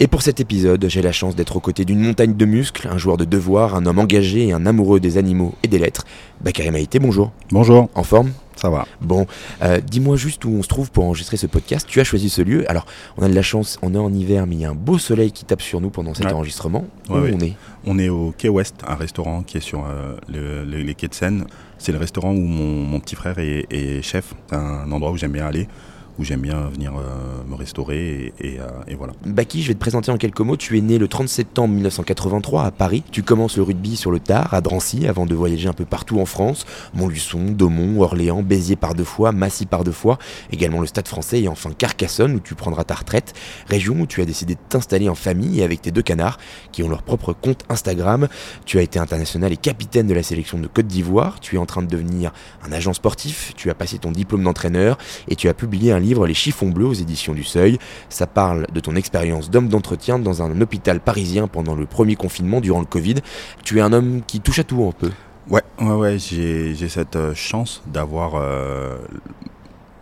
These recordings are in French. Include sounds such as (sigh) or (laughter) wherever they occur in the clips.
Et pour cet épisode, j'ai la chance d'être aux côtés d'une montagne de muscles, un joueur de devoir, un homme engagé et un amoureux des animaux et des lettres. Bakary Maïté, bonjour. Bonjour, En forme? Ça va. Bon, euh, dis-moi juste où on se trouve pour enregistrer ce podcast. Tu as choisi ce lieu. Alors, on a de la chance, on est en hiver, mais il y a un beau soleil qui tape sur nous pendant cet Ouais. enregistrement. Ouais, où ouais. on est? On est au Quai Ouest, un restaurant qui est sur euh, le- le- les quais de Seine. C'est le restaurant où mon, mon petit frère est, est chef. C'est un endroit où j'aime bien aller, où j'aime bien venir euh, me restaurer euh, et voilà. Baki, je vais te présenter en quelques mots. Tu es né le 30 septembre 1983 à Paris. Tu commences le rugby sur le tard, à Drancy, avant de voyager un peu partout en France. Montluçon, Daumont, Orléans, Béziers par deux fois, Massy par deux fois, également le Stade français et enfin Carcassonne où tu prendras ta retraite. Région où tu as décidé de t'installer en famille avec tes deux canards qui ont leur propre compte Instagram. Tu as été international et capitaine de la sélection de Côte d'Ivoire. Tu es en train de devenir un agent sportif. Tu as passé ton diplôme d'entraîneur et tu as publié un livre Les chiffons bleus aux éditions du Seuil. Ça parle de ton expérience d'homme d'entretien dans un hôpital parisien pendant le premier confinement durant le Covid. Tu es un homme qui touche à tout un peu. Ouais, ouais, ouais, j'ai cette euh, chance d'avoir, euh,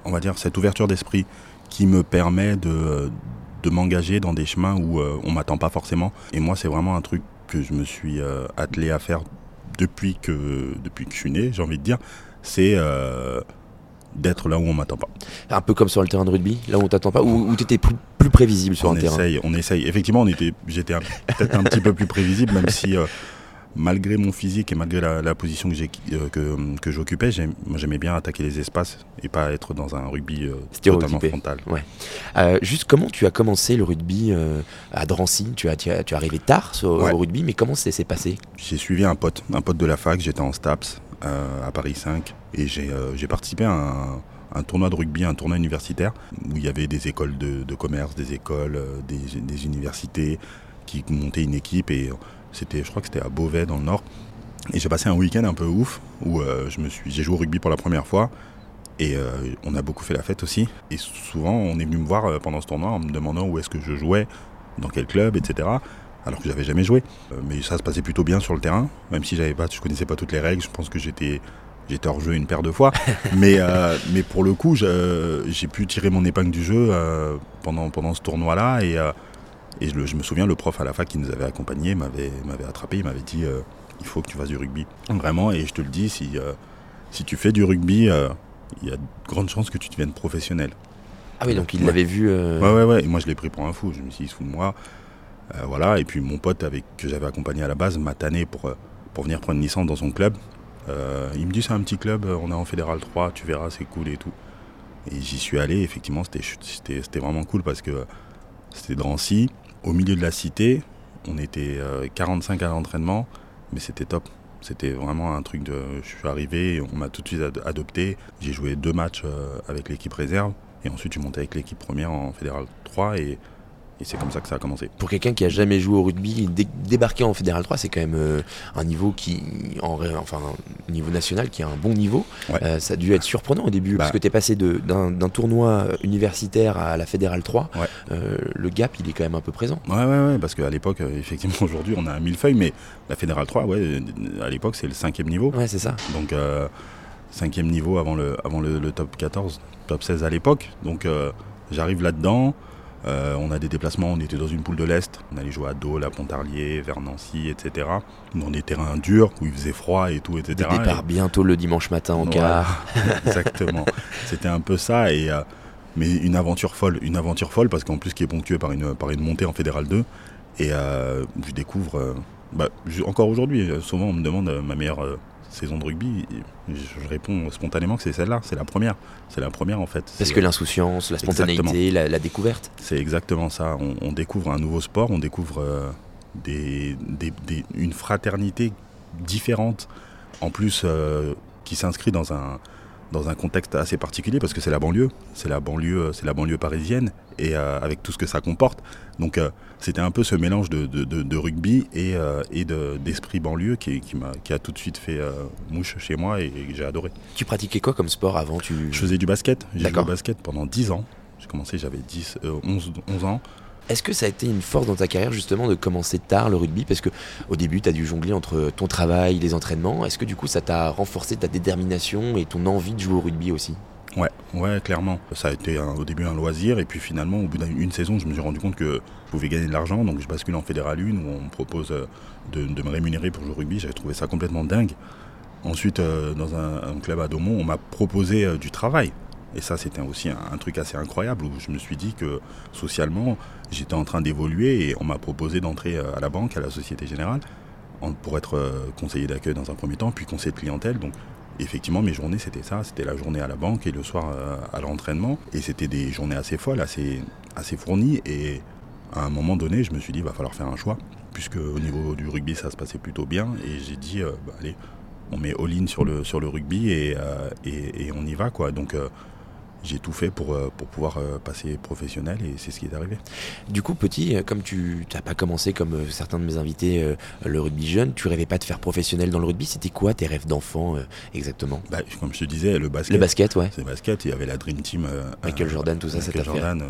on va dire, cette ouverture d'esprit qui me permet de, de m'engager dans des chemins où euh, on m'attend pas forcément. Et moi, c'est vraiment un truc que je me suis euh, attelé à faire depuis que, depuis que je suis né, j'ai envie de dire. C'est d'être là où on m'attend pas. Un peu comme sur le terrain de rugby, là où on t'attend pas, ou où tu étais plus, plus prévisible sur on un terrain. essaye, on essaye. Effectivement, on était, j'étais un- peut-être un petit peu plus prévisible, même si euh, malgré mon physique et malgré la, la position que, j'ai- euh, que, que j'occupais, j'aimais bien attaquer les espaces et pas être dans un rugby euh, totalement frontal. Euh, juste comment tu as commencé le rugby à Drancy? Tu, as, tu, as- tu es arrivé tard sur- Ouais. au rugby, mais comment ça s'est passé? J'ai suivi un pote, un pote de la fac, j'étais en STAPS à Paris 5 et j'ai euh, j'ai participé à un, tournoi de rugby, un tournoi universitaire où il y avait des écoles de, commerce, des écoles, euh, des, universités qui montaient une équipe et euh, c'était, je crois que c'était à Beauvais dans le Nord. Et j'ai passé un week-end un peu ouf où euh, j'ai joué au rugby pour la première fois et euh, on a beaucoup fait la fête aussi. Et souvent on est venu me voir euh, pendant ce tournoi en me demandant où est-ce que je jouais, dans quel club, etc alors que j'avais jamais joué. Euh, mais ça se passait plutôt bien sur le terrain, même si j'avais pas, je connaissais pas toutes les règles. Je pense que j'étais j'étais hors jeu une paire de fois, (laughs) mais euh, mais pour le coup, j'ai pu tirer mon épingle du jeu euh, pendant pendant ce tournoi-là et euh, et je, me souviens le prof à la fac qui nous avait accompagnés m'avait m'avait attrapé, il m'avait dit il faut que tu fasses du rugby vraiment et je te le dis si si tu fais du rugby il y a de grandes chances que tu deviennes professionnel. Ah oui, donc il Ouais. l'avait vu. Ouais, ouais, ouais. Et moi, je l'ai pris pour un fou. Je me suis dit, il se fout de moi. Euh, voilà. Et puis, mon pote avec, que j'avais accompagné à la base m'a tanné pour, euh, venir prendre une licence dans son club. Euh, il me dit, c'est un petit club, on est en Fédéral 3, tu verras, c'est cool et tout. Et j'y suis allé. Effectivement, c'était vraiment cool parce que c'était Drancy, au milieu de la cité. On était euh, 45 à l'entraînement, mais c'était top. C'était vraiment un truc de. Je suis arrivé, on m'a tout de suite ad- adopté. J'ai joué deux matchs avec l'équipe réserve. Et ensuite, je suis monté avec l'équipe première en Fédéral 3 et, et c'est comme ça que ça a commencé. Pour quelqu'un qui a jamais joué au rugby, dé- débarquer en Fédéral 3, c'est quand même euh, un niveau qui, en, enfin, un niveau national qui a un bon niveau. Ouais. Euh, ça a dû être surprenant au début, parce Bah. que tu es passé d'un tournoi universitaire à la Fédéral 3. Ouais. Euh, le gap, il est quand même un peu présent. Ouais, ouais, ouais, parce qu'à l'époque, effectivement, (laughs) aujourd'hui, on a un millefeuille, mais la Fédéral 3, ouais, à l'époque, c'est le cinquième niveau. Ouais, c'est ça. Donc, cinquième niveau avant le, avant le, le top 14, top 16 à l'époque. Donc, j'arrive là-dedans. Euh, on a des déplacements, on était dans une poule de l'Est. On allait jouer à Dole, à Pontarlier, vers Nancy, etc. Dans des terrains durs où il faisait froid et tout, etc. Des départs bientôt le dimanche matin en Voilà. quart. (laughs) Exactement. C'était un peu ça. Et, euh, mais une aventure folle. Une aventure folle parce qu'en plus qui est ponctuée par une, par une montée en Fédéral 2. Et euh, je découvre, bah, encore aujourd'hui, souvent on me demande ma meilleure saison de rugby. Je, réponds spontanément que c'est celle-là, c'est la première. C'est la première en fait. Parce que l'insouciance, la spontanéité, la, la découverte? c'est exactement ça. On, on découvre un nouveau sport, on découvre euh, des, des- des- une fraternité différente, en plus euh, qui s'inscrit dans un, dans un contexte assez particulier parce que c'est la banlieue, c'est la banlieue, c'est la banlieue parisienne et avec tout ce que ça comporte. Donc c'était un peu ce mélange de, rugby et, et d'esprit banlieue qui, qui, a, qui, a, tout de suite fait mouche chez moi et, j'ai adoré. Tu pratiquais quoi comme sport avant? Tu... Je faisais du basket. J'ai joué au basket pendant 10 ans. J'ai commencé, j'avais 10, 11, 11 ans. Est-ce que ça a été une force dans ta carrière justement de commencer tard le rugby? Parce que au début, tu as dû jongler entre ton travail, les entraînements. Est-ce que du coup, ça t'a renforcé ta détermination et ton envie de jouer au rugby aussi? Ouais, ouais, clairement. Ça a été au début un loisir et puis finalement, au bout d'une saison, je me suis rendu compte que je pouvais gagner de l'argent. Donc je bascule en Fédéral 1 où on me propose euh, de, me rémunérer pour jouer au rugby. J'avais trouvé ça complètement dingue. Ensuite, euh, dans un, club à Daumont, on m'a proposé euh, du travail. Et ça, c'était aussi un, truc assez incroyable où je me suis dit que socialement, j'étais en train d'évoluer et on m'a proposé d'entrer à la banque, à la Société Générale, pour être conseiller d'accueil dans un premier temps, puis conseiller de clientèle. Donc, effectivement, mes journées, c'était ça. C'était la journée à la banque et le soir euh, à l'entraînement. Et c'était des journées assez folles, assez, fournies. Et à un moment donné, je me suis dit, il va falloir faire un choix. Puisque au niveau du rugby, ça se passait plutôt bien. Et j'ai dit, bah, allez, on met all-in sur le, rugby et, et, on y va. quoi. Donc, j'ai tout fait pour, euh, pour pouvoir euh, passer professionnel et c'est ce qui est arrivé. Du coup, petit, euh, comme tu n'as pas commencé comme certains de mes invités le rugby jeune, tu rêvais pas de faire professionnel dans le rugby? C'était quoi tes rêves d'enfant exactement? Bah, Comme je te disais, le basket. Le basket, ouais. C'est le basket. Il y avait la Dream Team. Michael Jordan, tout ça, Michael Jordan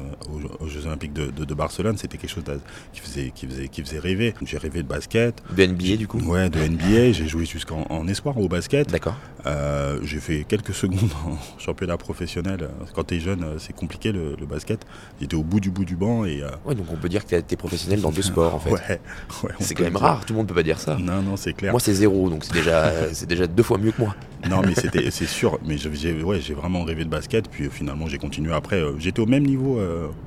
aux, Jeux Olympiques de, de, Barcelone, c'était quelque chose qui faisait, qui, faisait, qui faisait rêver. J'ai rêvé de basket. De NBA du coup? Ouais, de NBA. J'ai joué jusqu'en espoir au basket. D'accord. J'ai fait quelques (laughs) secondes en championnat professionnel. Quand tu es jeune, c'est compliqué le, basket. J'étais au bout du bout du banc et. Euh, ouais, donc on peut dire que tu été professionnel dans deux sports en fait. Ouais, c'est quand même rare, tout le monde peut pas dire ça. Non, non, c'est clair. Moi c'est zéro, donc c'est déjà, (laughs) c'est déjà deux fois mieux que moi. Non, mais (laughs) c'était, c'est sûr. Mais j'ai, ouais, j'ai vraiment rêvé de basket, puis euh, finalement j'ai continué. Après, euh, j'étais au même niveau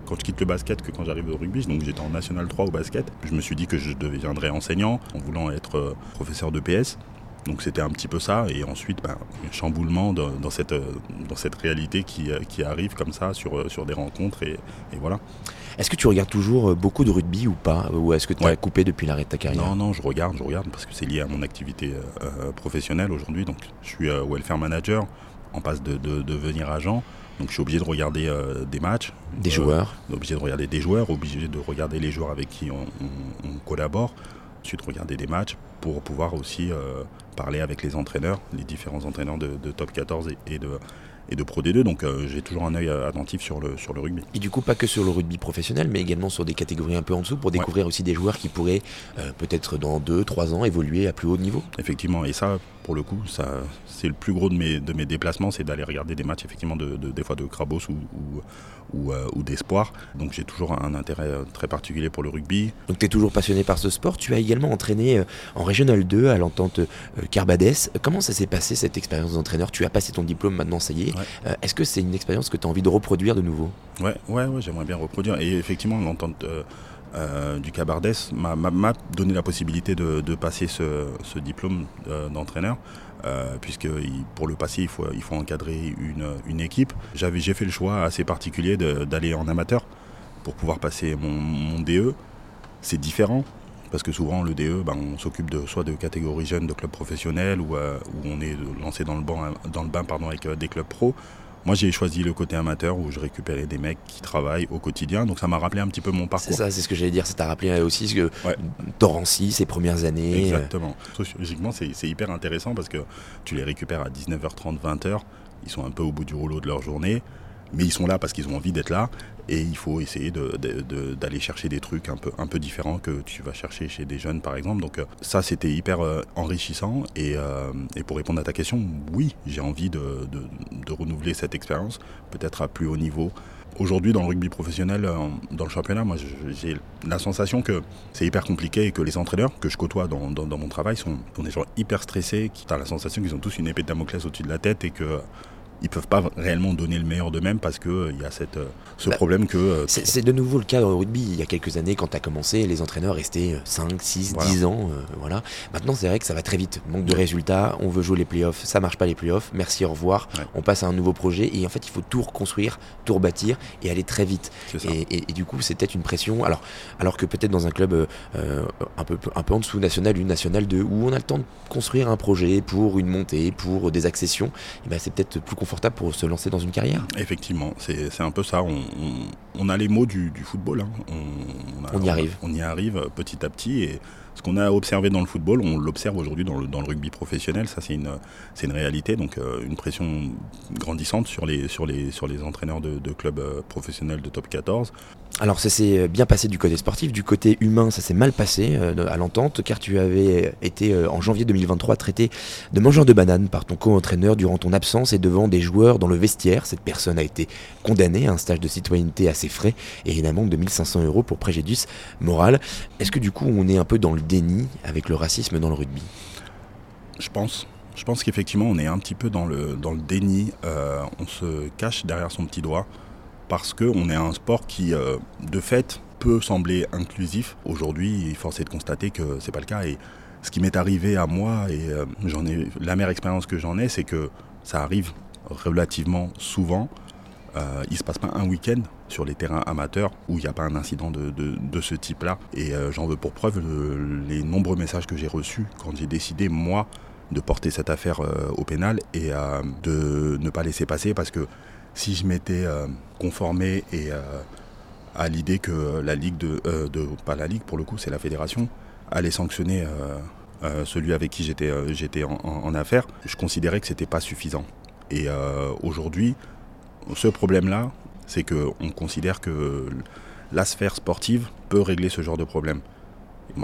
quand je quitte le basket que quand j'arrive au rugby, donc j'étais en National 3 au basket. Je me suis dit que je deviendrais enseignant en voulant être professeur de PS. Donc c'était un petit peu ça. Et ensuite, ben, un chamboulement dans, cette, euh, dans cette réalité qui, euh, qui, arrive comme ça sur, euh, sur des rencontres. Et, voilà. Est-ce que tu regardes toujours beaucoup de rugby ou pas? Ou est-ce que tu as coupé depuis l'arrêt de ta carrière? Non, non, je regarde, je regarde parce que c'est lié à mon activité professionnelle aujourd'hui. Donc je suis welfare manager, en passe de, devenir agent. Donc je suis obligé de regarder des matchs. Des joueurs Obligé de regarder des joueurs, obligé de regarder les joueurs avec qui on, on collabore. Ensuite regarder des matchs pour pouvoir aussi parler avec les entraîneurs, les différents entraîneurs de, top 14 et, de, et de Pro D2. Donc euh, j'ai toujours un œil euh, attentif sur le, sur le rugby. Et du coup, pas que sur le rugby professionnel, mais également sur des catégories un peu en dessous pour découvrir aussi des joueurs qui pourraient euh, peut-être dans 2-3 ans évoluer à plus haut niveau. Effectivement, et ça, pour le coup, ça, c'est le plus gros de mes, de mes déplacements, c'est d'aller regarder des matchs, effectivement, de, des fois de Krabos ou, ou, ou, d'espoir. Donc j'ai toujours un intérêt très particulier pour le rugby. Donc tu es toujours passionné par ce sport. Tu as également entraîné en Régional 2 à l'entente Carbadès. Comment ça s'est passé cette expérience d'entraîneur? Tu as passé ton diplôme, maintenant ça y est. Euh, est-ce que c'est une expérience que tu as envie de reproduire de nouveau? Ouais, ouais, ouais j'aimerais bien reproduire. Et effectivement, l'entente euh, euh, du Cabardès m'a donné la possibilité de, passer ce, diplôme d'entraîneur. puisque pour le passer, il faut, encadrer une, équipe. J'ai fait le choix assez particulier d'aller en amateur pour pouvoir passer mon DE. C'est différent, parce que souvent le DE, ben, on s'occupe de soit de catégories jeunes de clubs professionnels ou euh, on est lancé dans le, bain, avec euh, des clubs pro. Moi, j'ai choisi le côté amateur où je récupérais des mecs qui travaillent au quotidien. Donc, ça m'a rappelé un petit peu mon parcours. C'est ça, c'est ce que j'allais dire. Ça t'a rappelé aussi ce que ouais. ses premières années. Euh. Exactement. Sociologiquement, c'est hyper intéressant parce que tu les récupères à 19h30, 20h. Ils sont un peu au bout du rouleau de leur journée mais ils sont là parce qu'ils ont envie d'être là et il faut essayer d'aller chercher des trucs un peu, un peu différents que tu vas chercher chez des jeunes par exemple. Donc euh, ça c'était hyper euh, enrichissant euh, et, pour répondre à ta question, oui j'ai envie de, renouveler cette expérience, peut-être à plus haut niveau. Aujourd'hui dans le rugby professionnel, dans le championnat, moi j'ai la sensation que c'est hyper compliqué et que les entraîneurs que je côtoie dans, mon travail sont, sont, des gens hyper stressés, qui ont la sensation qu'ils ont tous une épée de Damoclès au-dessus de la tête et que ils peuvent pas réellement donner le meilleur d'eux-mêmes parce qu'il euh, y a cette, euh, ce bah, problème que... Euh, c'est de nouveau le cas au rugby. Il y a quelques années, quand tu as commencé, les entraîneurs restaient 5, 6, 10 ans. voilà. Maintenant, c'est vrai que ça va très vite. Manque de résultats, on veut jouer les playoffs, ça marche pas les playoffs, merci, au revoir. On passe à un nouveau projet et en fait, il faut tout reconstruire, tout rebâtir et aller très vite. Et, et, du coup, c'est peut-être une pression. Alors, alors que peut-être dans un club un, peu, un peu en dessous, national 1, national 2, où on a le temps de construire un projet pour une montée, pour des accessions, et ben c'est peut-être plus confortable pour se lancer dans une carrière Effectivement, c'est un peu ça. On, a les mots du, football. Hein. On, y arrive. On, y arrive petit à petit. Et ce qu'on a observé dans le football, on l'observe aujourd'hui dans le, rugby professionnel. Ça, c'est une, une réalité. Donc, euh, une pression grandissante sur les, sur les, sur les entraîneurs de, clubs euh, professionnels de top 14. Alors ça s'est bien passé du côté sportif, du côté humain ça s'est mal passé euh, à l'entente car tu avais été en janvier 2023 traité de mangeur de bananes par ton co-entraîneur durant ton absence et devant des joueurs dans le vestiaire. Cette personne a été condamnée à un stage de citoyenneté assez frais et une amende de 1500 euros pour préjudice moral. Est-ce que du coup on est un peu dans le déni avec le racisme dans le rugby Je pense. Je pense qu'effectivement on est un petit peu dans le, dans le déni. Euh, on se cache derrière son petit doigt parce qu'on est un sport qui, euh, de fait, peut sembler inclusif. Aujourd'hui, il force est de constater que c'est pas le cas. Et ce qui m'est arrivé à moi, et euh, ai la meilleure expérience que j'en ai, c'est que ça arrive relativement souvent. Euh, il se passe pas un week-end sur les terrains amateurs où il n'y a pas un incident de, ce type-là. Et j'en veux pour preuve les nombreux messages que j'ai reçus quand j'ai décidé, moi, de porter cette affaire au pénal et de ne pas laisser passer parce que si je m'étais euh, conformé et euh, à l'idée que la ligue euh, de, pas la ligue pour le coup, c'est la fédération, allait sanctionner celui avec qui j'étais j'étais en, affaire, je considérais que c'était pas suffisant. Et aujourd'hui, ce problème-là, c'est qu'on considère que la sphère sportive peut régler ce genre de problème.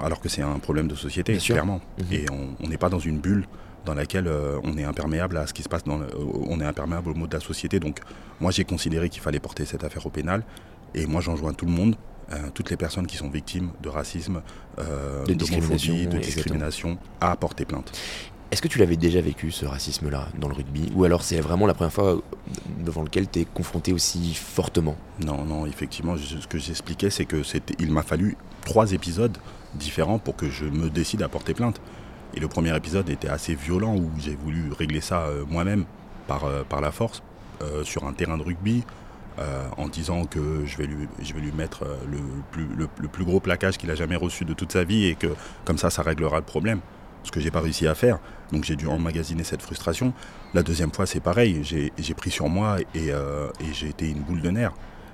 Alors que c'est un problème de société, clairement. Mhm. Et on n'est pas dans une bulle dans laquelle euh, on est imperméable à ce qui se passe, dans on est imperméable au mot de la société. Donc moi j'ai considéré qu'il fallait porter cette affaire au pénal et moi j'en joins tout le monde. Euh, toutes les personnes qui sont victimes de racisme, euh, d'homophobie, de, discrimination, à porter plainte. Est-ce que tu l'avais déjà vécu ce racisme-là dans le rugby? Ou alors c'est vraiment la première fois devant lequel tu es confronté aussi fortement? Non, non, effectivement, ce que j'expliquais, c'est que il m'a fallu trois épisodes différents pour que je me décide à porter plainte. Et le premier épisode était assez violent où j'ai voulu régler ça euh, moi-même par, euh, par la force euh, sur un terrain de rugby. en disant que je vais lui, je vais lui mettre le plus, le, plus gros plaquage qu'il a jamais reçu de toute sa vie et que comme ça, ça réglera le problème. Ce que j'ai pas réussi à faire. Donc j'ai dû emmagasiner cette frustration. La deuxième fois, c'est pareil. J'ai pris sur moi et, et j'ai été une boule de nerfs.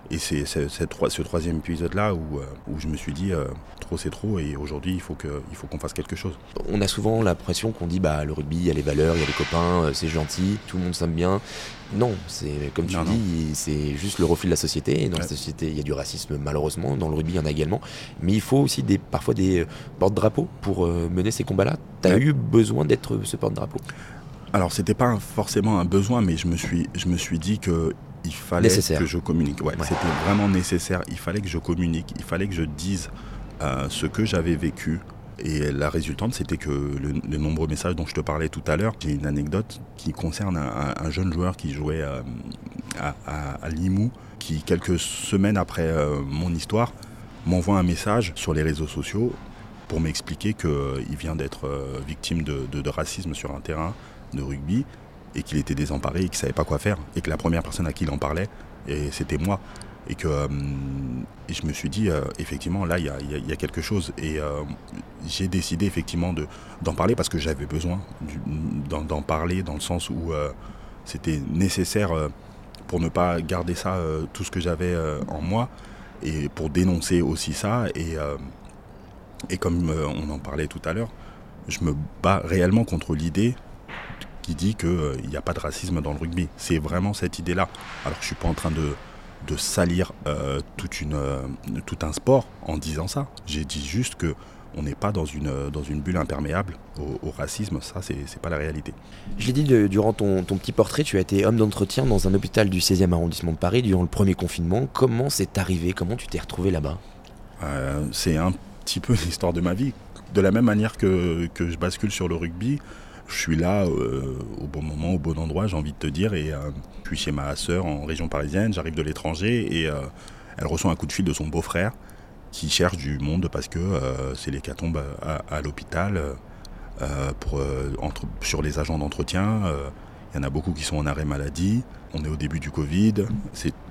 Et c'est ce troisième épisode-là où, euh, où, je me suis dit, euh, trop c'est trop, et aujourd'hui il faut qu'on fasse quelque chose. On a souvent l'impression qu'on dit, bah, le rugby, il y a les valeurs, il y a les copains, euh, c'est gentil, tout le monde s'aime bien. Non, c'est comme tu dis, c'est juste le reflet de la société. Et dans la société, il y a du racisme, malheureusement. Dans le rugby, il y en a également. Mais il faut aussi des, parfois des porte-drapeaux pour mener ces combats-là. Tu as eu besoin d'être ce porte-drapeau? Alors c'était pas forcément un besoin, mais je me suis, je me suis dit que il fallait que je communique. Ouais, C'était vraiment nécessaire. Il fallait que je communique. Il fallait que je dise euh, ce que j'avais vécu. Et la résultante, c'était que le, les nombreux messages dont je te parlais tout à l'heure, j'ai une anecdote qui concerne un, jeune joueur qui jouait euh, à, à, Limoux, qui quelques semaines après euh, mon histoire m'envoie un message sur les réseaux sociaux pour m'expliquer qu'il vient d'être victime de, de racisme sur un terrain de rugby et qu'il était désemparé et qu'il savait pas quoi faire et que la première personne à qui il en parlait c'était moi et que euh, je me suis dit euh, effectivement là il y a, quelque chose et euh, j'ai décidé effectivement de d'en parler parce que j'avais besoin d'en parler dans le sens où c'était nécessaire pour ne pas garder ça tout ce que j'avais en moi et pour dénoncer aussi ça et et comme on en parlait tout à l'heure je me bats réellement contre l'idée qui dit qu'il n'y euh, a pas de racisme dans le rugby. C'est vraiment cette idée-là. Alors je ne suis pas en train de, de salir euh, toute une, euh, tout un sport en disant ça. J'ai dit juste que on n'est pas dans une, dans une bulle imperméable au, racisme, ça c'est pas la réalité. Je l'ai dit durant ton, ton, petit portrait, tu as été homme d'entretien dans un hôpital du 16e arrondissement de Paris durant le premier confinement. Comment c'est arrivé? Comment tu t'es retrouvé là-bas? C'est un petit peu (laughs) l'histoire de ma vie. De la même manière que, que je bascule sur le rugby, je suis là euh, au bon moment, au bon endroit, j'ai envie de te dire. Et euh, je suis chez ma sœur en région parisienne, j'arrive de l'étranger et euh, elle reçoit un coup de fil de son beau-frère qui cherche du monde parce que c'est l'hécatombe à, à l'hôpital sur les agents d'entretien. Il y en a beaucoup qui sont en arrêt maladie. On est au début du Covid.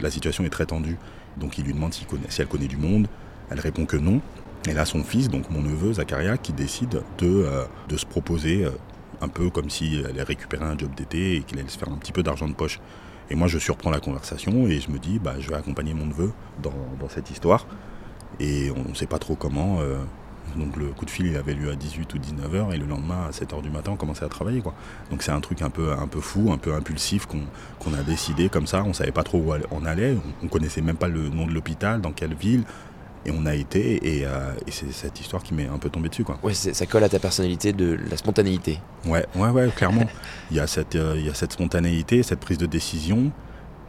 La situation est très tendue. Donc il lui demande si, elle connaît du monde. Elle répond que non. Et là, son fils, donc mon neveu Zacharia, qui décide de, de se proposer un peu comme si elle allait récupérer un job d'été et qu'il allait se faire un petit peu d'argent de poche. Et moi, je surprends la conversation et je me dis, bah, je vais accompagner mon neveu dans, cette histoire. Et on ne sait pas trop comment. Euh, donc le coup de fil, il avait lieu à 18 ou 19 h et le lendemain, à 7 h du matin, on commençait à travailler. Donc c'est un truc un peu, un peu fou, un peu impulsif qu'on a décidé comme ça. On ne savait pas trop où on allait. On ne connaissait même pas le nom de l'hôpital, dans quelle ville. Et on a été, euh, et, c'est cette histoire qui m'est un peu tombée dessus. Quoi. Ouais, ça colle à ta personnalité de la spontanéité. Ouais, ouais, ouais, clairement. (laughs) il, y a cette, euh, il y a cette spontanéité, cette prise de décision.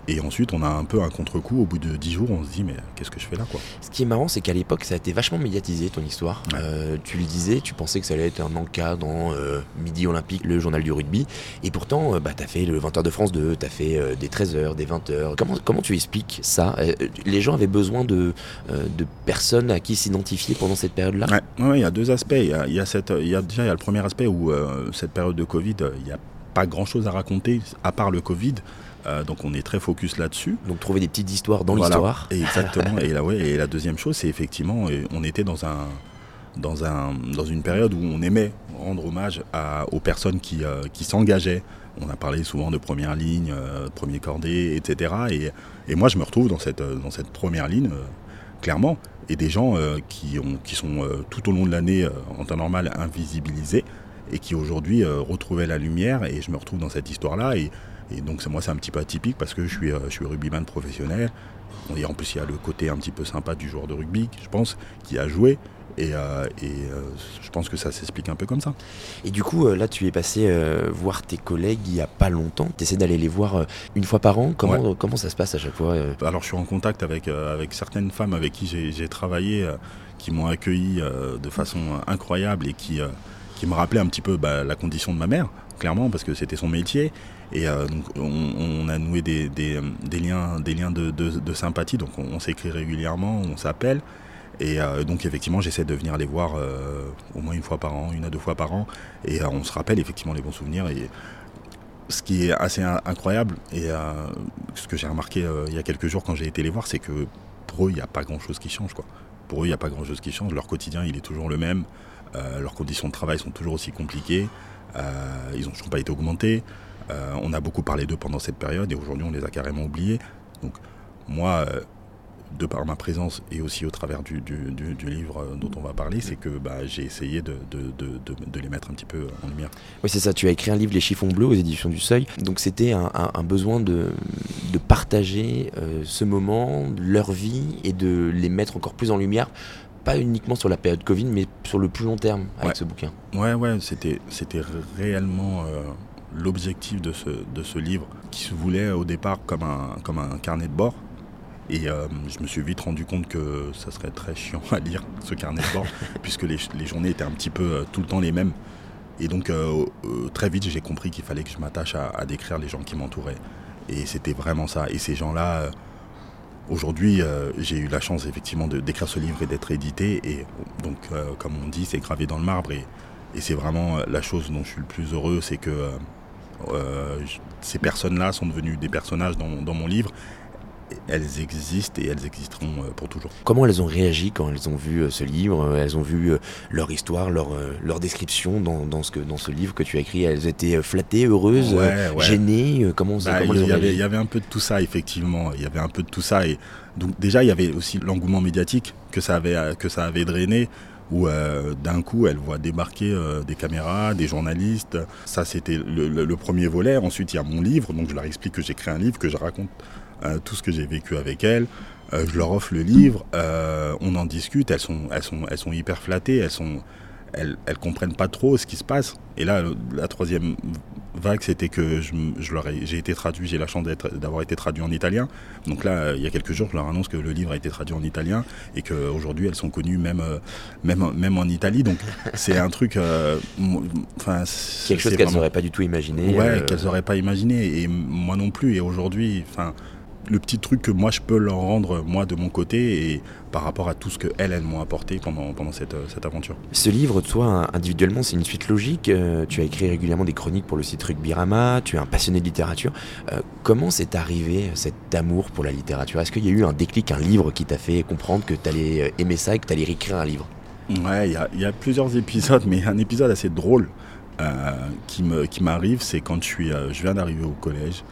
Et ensuite, on a un peu un contre-coup. Au bout de 10 jours, on se dit, mais qu'est-ce que je fais là quoi? Ce qui est marrant, c'est qu'à l'époque, ça a été vachement médiatisé, ton histoire. Euh, tu le disais, tu pensais que ça allait être un encas dans euh, Midi Olympique, le journal du rugby. Et pourtant, euh, bah, tu as fait le 20h de France 2, tu as fait des 13h, des 20h. Comment, comment tu expliques ça? Les gens avaient besoin de, de personnes à qui s'identifier pendant cette période-là? Ouais, il y a deux aspects. Il y a, cette, y a, déjà, il y a le premier aspect où cette période de Covid, il n'y a pas grand-chose à raconter à part le Covid. Euh, donc on est très focus là-dessus. Donc trouver des petites histoires dans l'histoire. Exactement. (laughs) et, là, ouais, et la deuxième chose, c'est effectivement, on était dans un, dans, un, dans une période où on aimait rendre hommage aux personnes qui, euh, qui s'engageaient. On a parlé souvent de première ligne, euh, premier cordé, etc. Et, et, moi, je me retrouve dans cette, dans cette première ligne, clairement. Et des gens qui, ont, qui sont tout au long de l'année, en temps normal, invisibilisés et qui aujourd'hui retrouvaient la lumière. Et je me retrouve dans cette histoire-là. Et, et donc moi c'est un petit peu atypique parce que je suis, euh, je suis rugbyman professionnel. Et en plus il y a le côté un petit peu sympa du joueur de rugby, je pense, qui a joué. Et, euh, euh, je pense que ça s'explique un peu comme ça. Et du coup, là, tu es passé voir tes collègues il n'y a pas longtemps. Tu essaies d'aller les voir une fois par an. Comment, comment ça se passe à chaque fois Alors, je suis en contact avec, avec certaines femmes avec qui j'ai travaillé, qui m'ont accueilli de façon incroyable et qui, qui me rappelaient un petit peu bah, la condition de ma mère, clairement, parce que c'était son métier. Et euh, donc on, a noué des, liens, des liens de, sympathie, donc on, s'écrit régulièrement, on s'appelle. Et euh, donc effectivement j'essaie de venir les voir euh, au moins une fois par an, une à deux fois par an. Et on se rappelle effectivement les bons souvenirs. Et ce qui est assez incroyable, et ce que j'ai remarqué il y a quelques jours quand j'ai été les voir, c'est que pour eux il n'y a pas grand-chose qui change. Quoi. Pour eux il n'y a pas grand-chose qui change. Leur quotidien il est toujours le même. leurs conditions de travail sont toujours aussi compliquées. ils n'ont toujours pas été augmentés. Euh, on a beaucoup parlé d'eux pendant cette période et aujourd'hui on les a carrément oubliés. Donc moi, euh, de par ma présence et aussi au travers du, livre dont on va parler, c'est que bah, j'ai essayé de, les mettre un petit peu en lumière. Oui, c'est ça, tu as écrit un livre, Les chiffons bleus, aux éditions du Seuil. Donc c'était un, besoin de, partager euh, ce moment, leur vie, et de les mettre encore plus en lumière, pas uniquement sur la période Covid, mais sur le plus long terme avec ce bouquin. Ouais, ouais, c'était réellement l'objectif de ce, de ce livre, qui se voulait au départ comme un, comme un carnet de bord. Et euh, je me suis vite rendu compte que ça serait très chiant à lire, ce carnet de bord, (laughs) puisque les, les, journées étaient un petit peu euh, tout le temps les mêmes. Et donc euh, très vite, j'ai compris qu'il fallait que je m'attache à, décrire les gens qui m'entouraient. Et c'était vraiment ça. Et ces gens-là, aujourd'hui, j'ai eu la chance effectivement d'écrire ce livre et d'être édité. Et donc, comme on dit, c'est gravé dans le marbre. Et, et c'est vraiment la chose dont je suis le plus heureux, c'est que ces personnes-là sont devenues des personnages dans, mon livre elles existent et elles existeront euh, pour toujours. Comment elles ont réagi quand elles ont vu euh, ce livre Elles ont vu leur histoire, leur, leur description dans, ce que, dans ce livre que tu as écrit? Elles étaient flattées, heureuses, gênées Comment, bah, il, y avait, il y avait un peu de tout ça, effectivement. Il y avait un peu de tout ça. Et donc déjà, il y avait aussi l'engouement médiatique que ça avait, que ça avait drainé où euh, d'un coup elle voit débarquer euh, des caméras, des journalistes. Ça c'était le, premier volet. Ensuite il y a mon livre, donc je leur explique que j'écris un livre, que je raconte euh, tout ce que j'ai vécu avec elles. je leur offre le livre, on en discute, elles sont, elles sont, elles sont hyper flattées, elles sont, elles, elles comprennent pas trop ce qui se passe. Et là, la troisième vague, c'était que je, j'ai été traduit, j'ai la chance d'avoir été traduit en italien. Donc là, il y a quelques jours, je leur annonce que le livre a été traduit en italien et qu'aujourd'hui, elles sont connues même, euh, même, même en Italie. Donc (laughs) c'est un truc. Euh, enfin, Quelque chose qu'elles n'auraient pas du tout imaginé. Ouais, euh, qu'elles n'auraient pas imaginé. Et moi non plus. Et aujourd'hui, enfin le petit truc que moi je peux leur rendre moi de mon côté et par rapport à tout ce que elles, m'ont apporté pendant, pendant cette, euh, cette, aventure. Ce livre, toi, individuellement, c'est une suite logique. Euh, tu as écrit régulièrement des chroniques pour le site Rugbyrama, tu es un passionné de littérature. Euh, comment c'est arrivé cet amour pour la littérature? Est-ce qu'il y a eu un déclic, un livre qui t'a fait comprendre que tu allais aimer ça et que tu allais écrire un livre? Ouais, il y, y, a plusieurs épisodes, mais un épisode assez drôle qui m'arrive, c'est quand je, suis, je viens d'arriver au collège.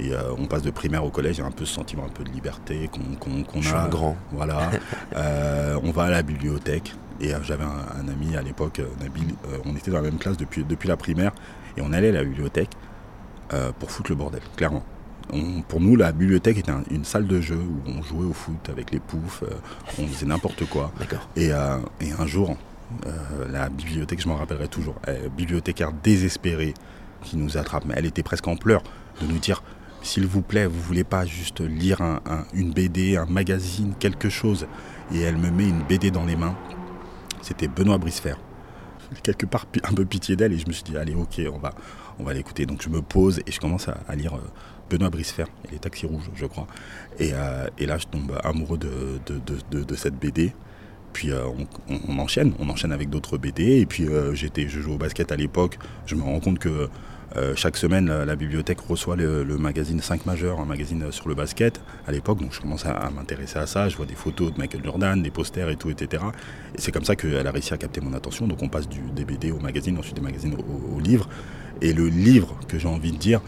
Et on passe de primaire au collège, il y a un peu ce sentiment un peu de liberté qu'on a. un grand. Voilà. (laughs) on va à la bibliothèque. Et j'avais un, ami à l'époque, Nabil, on était dans la même classe depuis, depuis la primaire. Et on allait à la bibliothèque pour foutre le bordel, clairement pour nous, la bibliothèque était une salle de jeu où on jouait au foot avec les poufs, euh, on faisait n'importe quoi. Et, euh, et, un jour, euh, la bibliothèque, je m'en rappellerai toujours, bibliothécaire désespérée qui nous attrape, mais elle était presque en pleurs, de nous dire s'il vous plaît, vous voulez pas juste lire une BD, un magazine, quelque chose Et elle me met une BD dans les mains. C'était Benoît Bricefer. Quelque part un peu pitié d'elle et je me suis dit allez ok on va on va l'écouter. Donc je me pose et je commence à, lire Benoît Bricefer et les taxis rouges, je crois. Et, euh, là, je tombe amoureux de, cette BD. Puis euh, on, enchaîne, on enchaîne avec d'autres BD. Et puis euh, j'étais, je joue au basket à l'époque. Je me rends compte que chaque semaine, la, bibliothèque reçoit le, magazine 5 majeurs, un magazine sur le basket à l'époque. Donc je commence à, m'intéresser à ça. Je vois des photos de Michael Jordan, des posters et tout, etc. Et c'est comme ça qu'elle a réussi à capter mon attention. Donc on passe du, des BD au magazine, ensuite des magazines au, livre. Et le livre que j'ai envie de dire,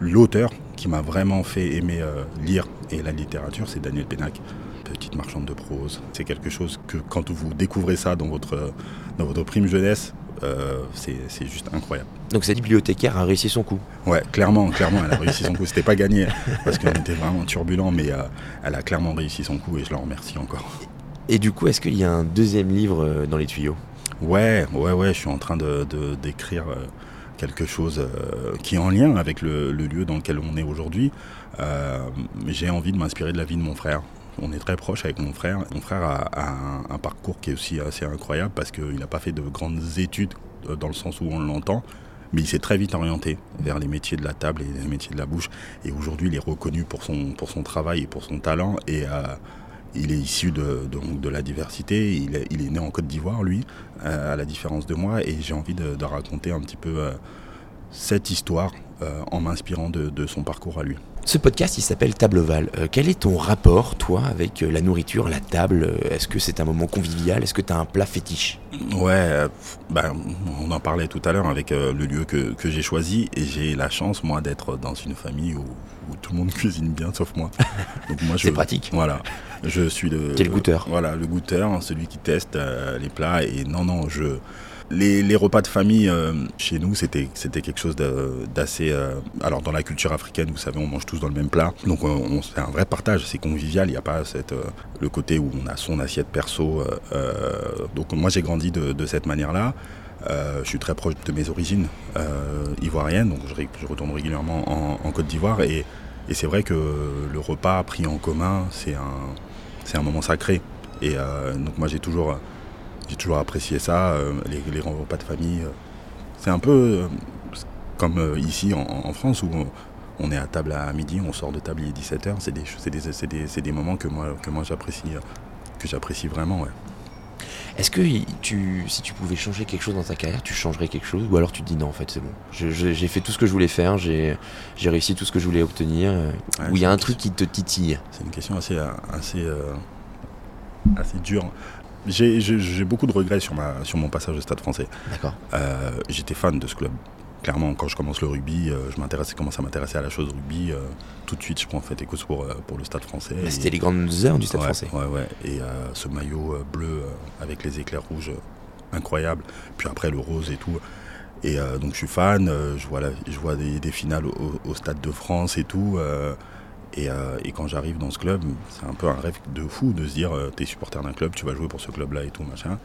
l'auteur qui m'a vraiment fait aimer euh, lire et la littérature, c'est Daniel Pénac. Petite marchande de prose. C'est quelque chose que quand vous découvrez ça dans votre, dans votre prime jeunesse, euh, c'est juste incroyable. Donc cette bibliothécaire a réussi son coup Ouais, clairement, clairement, elle a réussi son coup. C'était pas gagné parce qu'on était vraiment turbulent, mais euh, elle a clairement réussi son coup et je la remercie encore. Et du coup, est-ce qu'il y a un deuxième livre dans les tuyaux? Ouais, ouais, ouais, je suis en train de d'écrire quelque chose euh, qui est en lien avec le, lieu dans lequel on est aujourd'hui. Euh, j'ai envie de m'inspirer de la vie de mon frère. On est très proche avec mon frère. Mon frère a, un, parcours qui est aussi assez incroyable parce qu'il n'a pas fait de grandes études euh, dans le sens où on l'entend, mais il s'est très vite orienté vers les métiers de la table et les métiers de la bouche. Et aujourd'hui, il est reconnu pour son, travail et pour son talent. Et il est issu de, la diversité. Il est, né en Côte d'Ivoire, lui, à la différence de moi. Et j'ai envie de, raconter un petit peu cette histoire euh, en m'inspirant de, son parcours à lui. Ce podcast, il s'appelle Table Val. Euh, quel est ton rapport, toi, avec euh, la nourriture, la table Est-ce que c'est un moment convivial Est-ce que tu as un plat fétiche? Ouais, ben, on en parlait tout à l'heure avec le lieu que, j'ai choisi et j'ai la chance, moi, d'être dans une famille où, tout le monde (laughs) cuisine bien, sauf moi. (laughs) c'est pratique. Voilà. Je suis le. Quel goûteur Voilà, le goûteur, celui qui teste les plats. Et non, non, je les, repas de famille euh, chez nous, c'était quelque chose d'assez. Euh, alors, dans la culture africaine, vous savez, on mange tous dans le même plat. Donc, c'est un vrai partage, c'est convivial. Il n'y a pas cette, euh, le côté où on a son assiette perso. donc, moi, j'ai grandi de, cette manière-là. je suis très proche de mes origines ivoiriennes, donc je, retourne régulièrement en, Côte d'Ivoire. Et, et c'est vrai que le repas pris en commun, c'est un, un moment sacré. Et donc, moi, j'ai toujours j'ai toujours apprécié ça, euh, les, les, repas de famille. Euh. c'est un peu euh, comme ici en, France où on, est à table à midi, on sort de table il est 17h. C'est des, des, moments que moi, que moi j'apprécie, que j'apprécie vraiment. Ouais. Est-ce que tu, si tu pouvais changer quelque chose dans ta carrière, tu changerais quelque chose Ou alors tu te dis non, en fait, c'est bon. J'ai fait tout ce que je voulais faire, j'ai réussi tout ce que je voulais obtenir. ou il y a un truc qui te titille? C'est une question assez, assez, assez dure. J'ai beaucoup de regrets sur, ma, sur mon passage au Stade français. D'accord. Euh, j'étais fan de ce club. Clairement, quand je commence le rugby, euh, je m'intéressais, commence à m'intéresser à la chose rugby. Euh, tout de suite, je prends en fait écho pour, pour le Stade français. C'était les grandes heures du Stade français. Ouais, ouais. Et ce maillot bleu avec les éclairs rouges, incroyable. Puis après, le rose et tout. Et donc, je suis fan. je vois, je vois des, des finales au, au, Stade de France et tout. Euh, et, quand j'arrive dans ce club, c'est un peu un rêve de fou de se dire euh, t'es supporter d'un club, tu vas jouer pour ce club-là et tout, machin.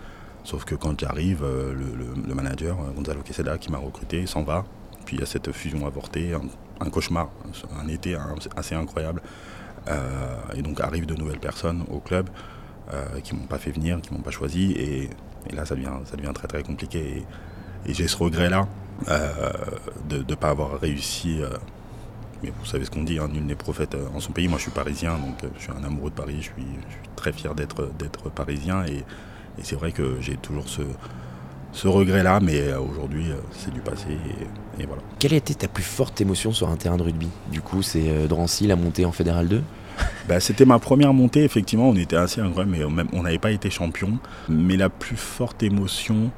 Sauf que quand j'arrive, euh, le, manager, Gonzalo Queseda, qui m'a recruté, s'en va. Puis il y a cette fusion avortée, un, cauchemar, un été assez incroyable. et donc arrivent de nouvelles personnes au club qui m'ont pas fait venir, qui m'ont pas choisi. Et, là, ça devient, très très compliqué. Et, j'ai ce regret-là de ne pas avoir réussi mais vous savez ce qu'on dit, hein, nul n'est prophète euh, en son pays. Moi, je suis parisien, donc euh, je suis un amoureux de Paris. Je suis, très fier d'être parisien. Et, c'est vrai que j'ai toujours ce, ce regret-là, mais euh, aujourd'hui, c'est du passé. Et, voilà. Quelle a été ta plus forte émotion sur un terrain de rugby? Du coup, c'est Drancy, la montée en Fédéral 2 (laughs) bah, C'était ma première montée, effectivement. On était assez incroyable, mais on n'avait pas été champion. Mais la plus forte émotion,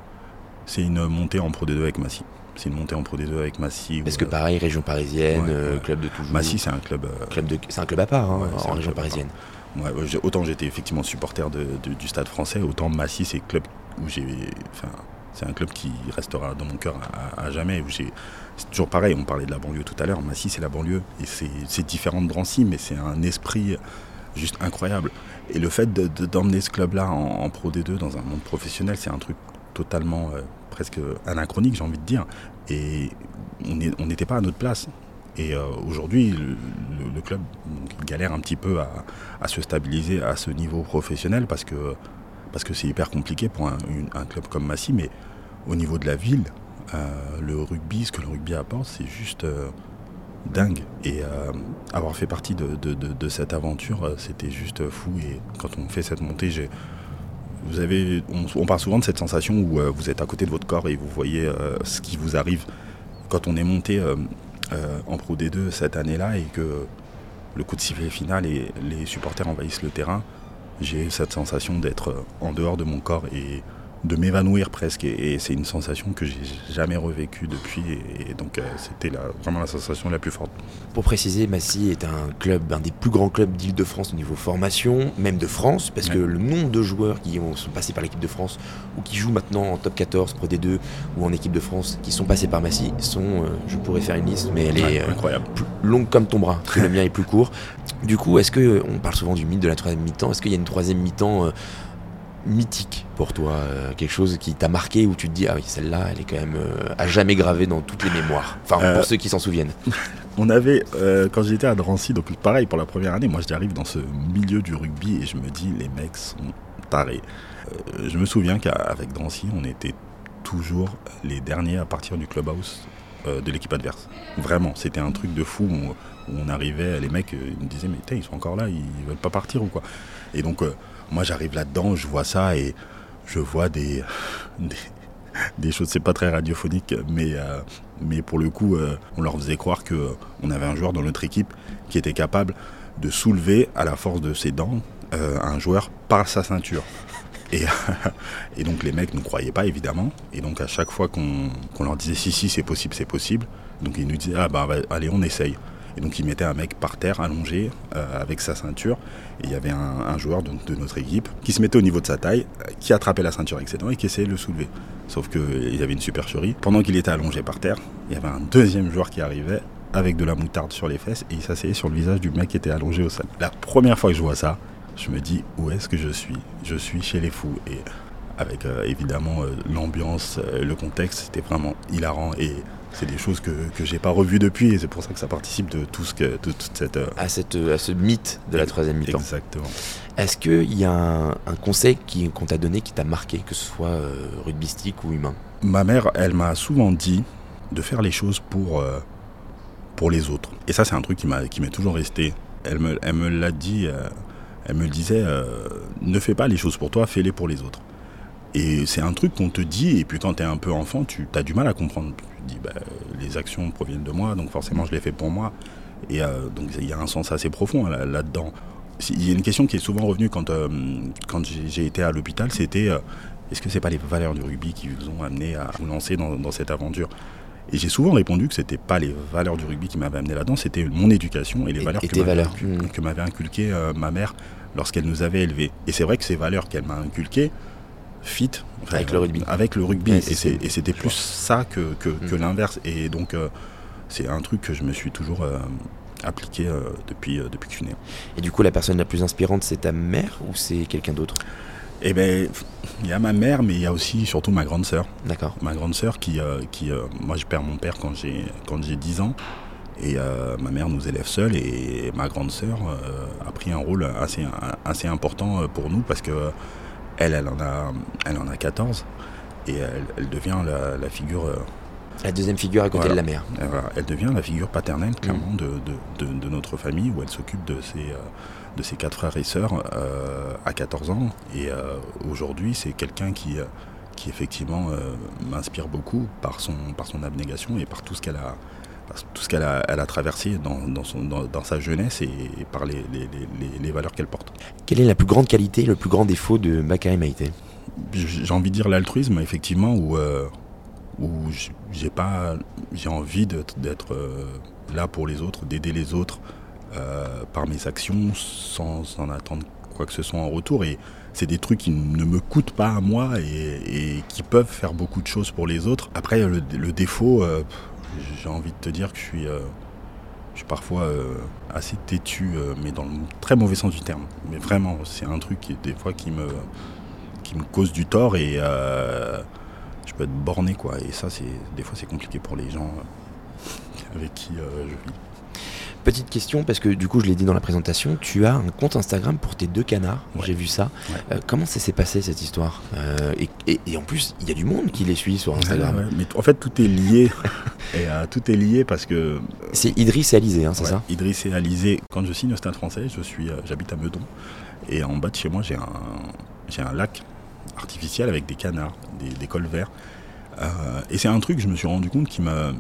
C'est une montée en Pro D2 avec Massy. C'est une montée en Pro D2 avec Massy. Parce que pareil, région parisienne, club de toujours. Massy, c'est un club. club de, c'est un club à part hein, en région parisienne. autant j'étais effectivement supporter du Stade Français, autant Massy, c'est club où j'ai. Enfin, c'est un club qui restera dans mon cœur à, jamais. C'est toujours pareil, on parlait de la banlieue tout à l'heure. Massy, c'est la banlieue. Et c'est différent de Drancy, mais c'est un esprit juste incroyable. Et le fait d'emmener ce club-là en, Pro D2 dans un monde professionnel, c'est un truc totalement euh, anachronique, j'ai envie de dire. Et on n'était pas à notre place. Et euh, aujourd'hui, le, club galère un petit peu à, se stabiliser à ce niveau professionnel parce que parce que c'est hyper compliqué pour un, club comme Massy, mais au niveau de la ville, euh, le rugby, ce que le rugby apporte, c'est juste euh, dingue. Et avoir fait partie de, cette aventure, c'était juste fou. Et quand on fait cette montée, j'ai, vous avez, on, parle souvent de cette sensation où vous êtes à côté de votre corps et vous voyez ce qui vous arrive. Quand on est monté en Pro D2 cette année-là et que le coup de sifflet final et les supporters envahissent le terrain, j'ai cette sensation d'être euh, en dehors de mon corps et de m'évanouir presque. Et, c'est une sensation que j'ai jamais revécue depuis. Et, donc, euh, c'était vraiment la sensation la plus forte. Pour préciser, Massy est un club, un des plus grands clubs d'Île-de-France au niveau formation, même de France, parce que le nombre de joueurs qui ont, sont passés par l'équipe de France ou qui jouent maintenant en top 14, Pro D2 ou en équipe de France, qui sont passés par Massy, sont, euh, je pourrais faire une liste, mais elle est euh, incroyable. longue comme ton bras, parce que le mien est plus court. Du coup, est-ce que, on parle souvent du mythe de la troisième mi-temps, est-ce qu'il y a une troisième mi-temps mythique pour toi euh, Quelque chose qui t'a marqué où tu te dis, ah oui, celle-là, elle est quand même euh, à jamais gravée dans toutes les mémoires. Enfin, pour euh, ceux qui s'en souviennent. (laughs) On avait, quand j'étais à Drancy, donc pareil pour la première année, moi j'arrive dans ce milieu du rugby et je me dis, les mecs sont tarés. je me souviens qu'avec Drancy, on était toujours les derniers à partir du clubhouse de l'équipe adverse. Vraiment, c'était un truc de fou où, on arrivait, les mecs ils me disaient, mais ils sont encore là, ils veulent pas partir ou quoi. Et donc, moi, j'arrive là-dedans, je vois ça et je vois des, des, choses. C'est pas très radiophonique, mais, euh, mais pour le coup, euh, on leur faisait croire qu'on avait un joueur dans notre équipe qui était capable de soulever à la force de ses dents euh, un joueur par sa ceinture. Et, (laughs) et, donc les mecs ne croyaient pas évidemment. Et donc à chaque fois qu'on leur disait si si c'est possible, c'est possible, donc ils nous disaient ah bah allez on essaye. Et donc il mettait un mec par terre allongé euh, avec sa ceinture. Et il y avait un, joueur de, notre équipe qui se mettait au niveau de sa taille, euh, qui attrapait la ceinture etc. et qui essayait de le soulever. Sauf qu'il y avait une supercherie. Pendant qu'il était allongé par terre, il y avait un deuxième joueur qui arrivait avec de la moutarde sur les fesses et il s'asseyait sur le visage du mec qui était allongé au sol. La première fois que je vois ça, je me dis où est-ce que je suis? Je suis chez les fous. Et avec euh, évidemment l'ambiance, le contexte, c'était vraiment hilarant et c'est des choses que, que j'ai pas revues depuis et c'est pour ça que ça participe de tout ce que de toute cette euh, à cette à ce mythe de la troisième mi-temps. Exactement. Est-ce qu'il y a un, conseil qu'on t'a donné qui t'a marqué, que ce soit euh, rugbystique ou humain? Ma mère, elle m'a souvent dit de faire les choses pour euh, pour les autres. Et ça, c'est un truc qui m'a qui m'est toujours resté. Elle me elle me l'a dit. elle me disait ne fais pas les choses pour toi, fais-les pour les autres. Et c'est un truc qu'on te dit, et puis quand tu es un peu enfant, tu as du mal à comprendre. Dis, bah, les actions proviennent de moi, donc forcément je les fais pour moi. Et euh, donc il y a un sens assez profond là-dedans. il y a une question qui est souvent revenue quand, euh, quand j'ai été à l'hôpital, c'était euh, est-ce que c'est pas les valeurs du rugby qui vous ont amené à vous lancer dans, cette aventure? Et j'ai souvent répondu que c'était pas les valeurs du rugby qui m'avaient amené là-dedans, c'était mon éducation et les valeurs, que m'avait inculqué ma mère lorsqu'elle nous avait élevés. Et c'est vrai que ces valeurs qu'elle m'a inculquées, fit avec le rugby. Avec le rugby. et c'était plus ça que, que, mm. l'inverse. Et donc, euh, c'est un truc que je me suis toujours euh, appliqué euh, depuis, depuis que je suis né. Et du coup, la personne la plus inspirante, c'est ta mère ou c'est quelqu'un d'autre? Eh bien, il y a ma mère, mais il y a aussi surtout ma grande sœur. D'accord. Ma grande sœur qui, qui moi, je perds mon père quand j'ai quand j'ai 10 ans. Et ma mère nous élève seule et ma grande sœur a pris un rôle assez, assez important pour nous parce que elle, elle en a, elle en a 14 et elle, devient la, figure. Euh, la deuxième figure à côté de la mère. Elle, devient la figure paternelle, clairement, de, de, notre famille, où elle s'occupe de ses, euh, de ses quatre frères et sœurs euh, à 14 ans. Et aujourd'hui, c'est quelqu'un qui, qui effectivement m'inspire beaucoup par son, par son abnégation et par tout ce qu'elle a, tout ce qu'elle a, elle a, traversé dans, son, dans, sa jeunesse et, par les, les, valeurs qu'elle porte. Quelle est la plus grande qualité, le plus grand défaut de Bakary Maïté? J'ai envie de dire l'altruisme, effectivement, où, euh, où j'ai pas, j'ai envie d'être là pour les autres, d'aider les autres par mes actions sans en attendre quoi que ce soit en retour. Et c'est des trucs qui ne me coûtent pas à moi et, qui peuvent faire beaucoup de choses pour les autres. Après, le, défaut, j'ai envie de te dire que je suis je suis parfois euh, assez têtu, euh, mais dans le très mauvais sens du terme. Mais vraiment, c'est un truc qui, des fois qui me, qui me cause du tort et euh, je peux être borné quoi. Et ça, c'est des fois c'est compliqué pour les gens avec qui je vis. Petite question, parce que du coup, je l'ai dit dans la présentation, tu as un compte Instagram pour tes deux canards. J'ai vu ça. Euh, comment ça s'est passé cette histoire? Euh, et, en plus, il y a du monde qui les suit sur Instagram. mais en fait, tout est lié. (laughs) et, euh, tout est lié parce que. C'est Idriss et Alizé, hein, c'est ça? Idriss et Alizé. Quand je signe au Stade français, je suis, j'habite à Meudon. Et en bas de chez moi, j'ai un, j'ai un lac artificiel avec des canards, des, des cols verts. et c'est un truc, je me suis rendu compte qui m'a.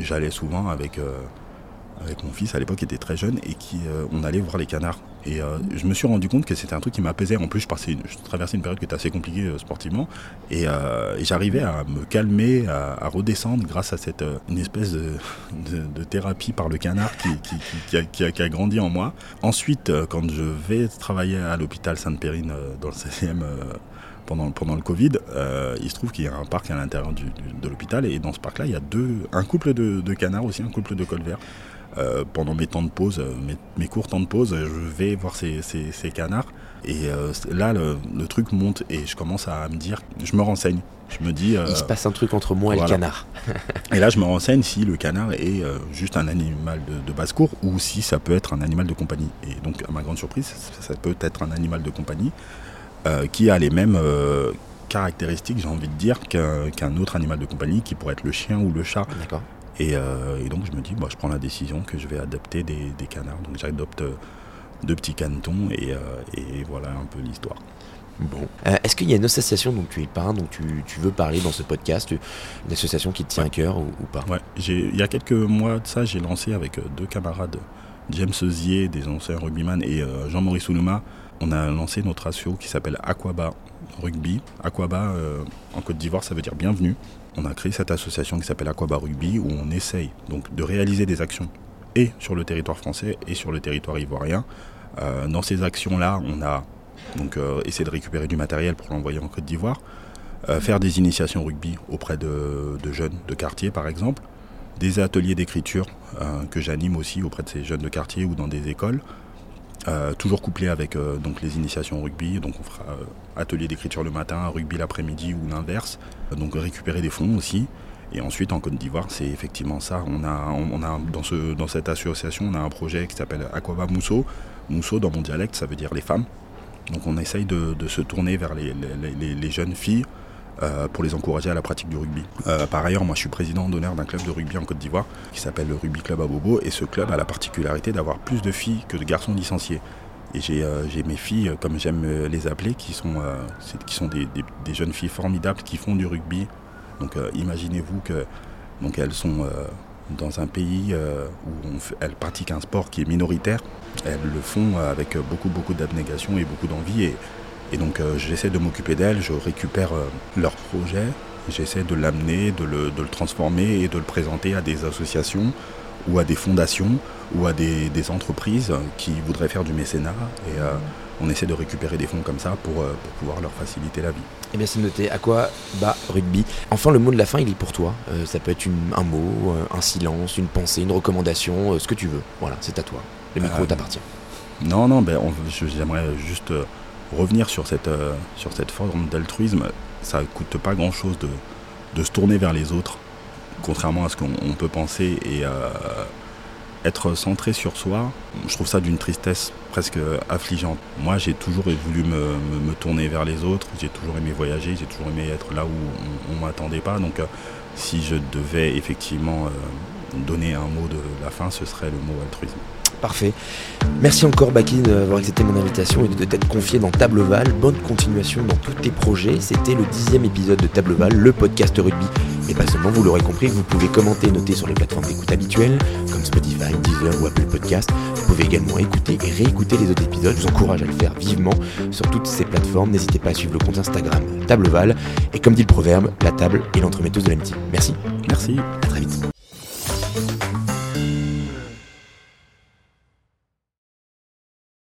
J'allais souvent avec avec mon fils à l'époque qui était très jeune et qui euh, on allait voir les canards. Et euh, je me suis rendu compte que c'était un truc qui m'apaisait. En plus je, passais je traversais une période qui était assez compliquée euh, sportivement. Et, j'arrivais à me calmer à, redescendre grâce à cette une espèce de, thérapie par le canard qui, a, grandi en moi. Ensuite quand je vais travailler à l'hôpital Sainte-Périne dans le 16e pendant, pendant le Covid, il se trouve qu'il y a un parc à l'intérieur de l'hôpital. Et dans ce parc-là, il y a deux, un couple de, de canards aussi, un couple de colverts. Euh, pendant mes temps de pause, euh, mes, courts temps de pause, je vais voir ces, canards. Et euh, là, le, truc monte et je commence à me dire, je me renseigne. Je me dis. Il se passe un truc entre moi et le canard. et là, je me renseigne si le canard est juste un animal de, basse-cour ou si ça peut être un animal de compagnie. Et donc, à ma grande surprise, ça, peut être un animal de compagnie qui a les mêmes caractéristiques, j'ai envie de dire, qu'un autre animal de compagnie qui pourrait être le chien ou le chat. D'accord. Euh, et, donc je me dis, bah, je prends la décision que je vais adopter des, canards. Donc j'adopte euh, deux petits canetons et, euh, et voilà un peu l'histoire. Bon. Est-ce qu'il y a une association dont tu es parrain, dont tu, veux parler dans ce podcast Une association qui te tient à cœur ou, pas? Ouais, il y a quelques mois de ça, j'ai lancé avec deux camarades, James Zier, des anciens rugbyman, et Jean-Maurice Ounouma, on a lancé notre association qui s'appelle Aquaba Rugby. Aquaba, en Côte d'Ivoire, ça veut dire bienvenue on a créé cette association qui s'appelle Aquaba Rugby où on essaye donc de réaliser des actions et sur le territoire français et sur le territoire ivoirien. Euh, dans ces actions-là, on a donc euh, essayé de récupérer du matériel pour l'envoyer en Côte d'Ivoire, euh, faire des initiations rugby auprès de, jeunes de quartier par exemple, des ateliers d'écriture que j'anime aussi auprès de ces jeunes de quartier ou dans des écoles, euh, toujours couplé avec euh, donc les initiations au rugby. Donc on fera euh, atelier d'écriture le matin, rugby l'après-midi ou l'inverse. donc récupérer des fonds aussi. Et ensuite en Côte d'Ivoire, c'est effectivement ça. On a, on a dans, ce, dans cette association, on a un projet qui s'appelle Aquaba Mousso. Mousso dans mon dialecte, ça veut dire les femmes. Donc on essaye de, se tourner vers les, les jeunes filles euh, pour les encourager à la pratique du rugby. Euh, par ailleurs, moi je suis président d'honneur d'un club de rugby en Côte d'Ivoire qui s'appelle le Rugby Club à Bobo et ce club a la particularité d'avoir plus de filles que de garçons licenciés. Et j'ai euh, mes filles, comme j'aime les appeler, qui sont, qui sont des, jeunes filles formidables qui font du rugby. Donc imaginez-vous que donc, elles sont dans un pays où elles pratiquent un sport qui est minoritaire. Elles le font avec beaucoup beaucoup d'abnégation et beaucoup d'envie. Et donc euh, j'essaie de m'occuper d'elles, je récupère euh, leur projet, j'essaie de l'amener, de le, transformer et de le présenter à des associations ou à des fondations ou à des, entreprises qui voudraient faire du mécénat. Et euh, on essaie de récupérer des fonds comme ça pour, pouvoir leur faciliter la vie. Eh bien c'est noté, à quoi bas rugby? Enfin le mot de la fin il est pour toi. ça peut être un mot, un silence, une pensée, une recommandation, ce que tu veux. Voilà, c'est à toi. Le micro t'appartient. Non, non, ben, j'aimerais juste revenir sur cette, euh, sur cette forme d'altruisme, ça ne coûte pas grand-chose de, se tourner vers les autres, contrairement à ce qu'on peut penser, et euh, être centré sur soi, je trouve ça d'une tristesse presque affligeante. Moi, j'ai toujours voulu me, tourner vers les autres, j'ai toujours aimé voyager, j'ai toujours aimé être là où on ne m'attendait pas, donc euh, si je devais effectivement donner un mot de la fin, ce serait le mot altruisme. Parfait. Merci encore Baki d'avoir accepté mon invitation et de t'être confié dans Tableval. Bonne continuation dans tous tes projets. C'était le dixième épisode de Tableval, le podcast rugby. Et pas seulement, vous l'aurez compris, vous pouvez commenter et noter sur les plateformes d'écoute habituelles, comme Spotify, Deezer ou Apple Podcast. Vous pouvez également écouter et réécouter les autres épisodes. Je vous encourage à le faire vivement sur toutes ces plateformes. N'hésitez pas à suivre le compte Instagram Tableval. Et comme dit le proverbe, la table est l'entremetteuse de l'amitié. Merci. Merci. À très vite.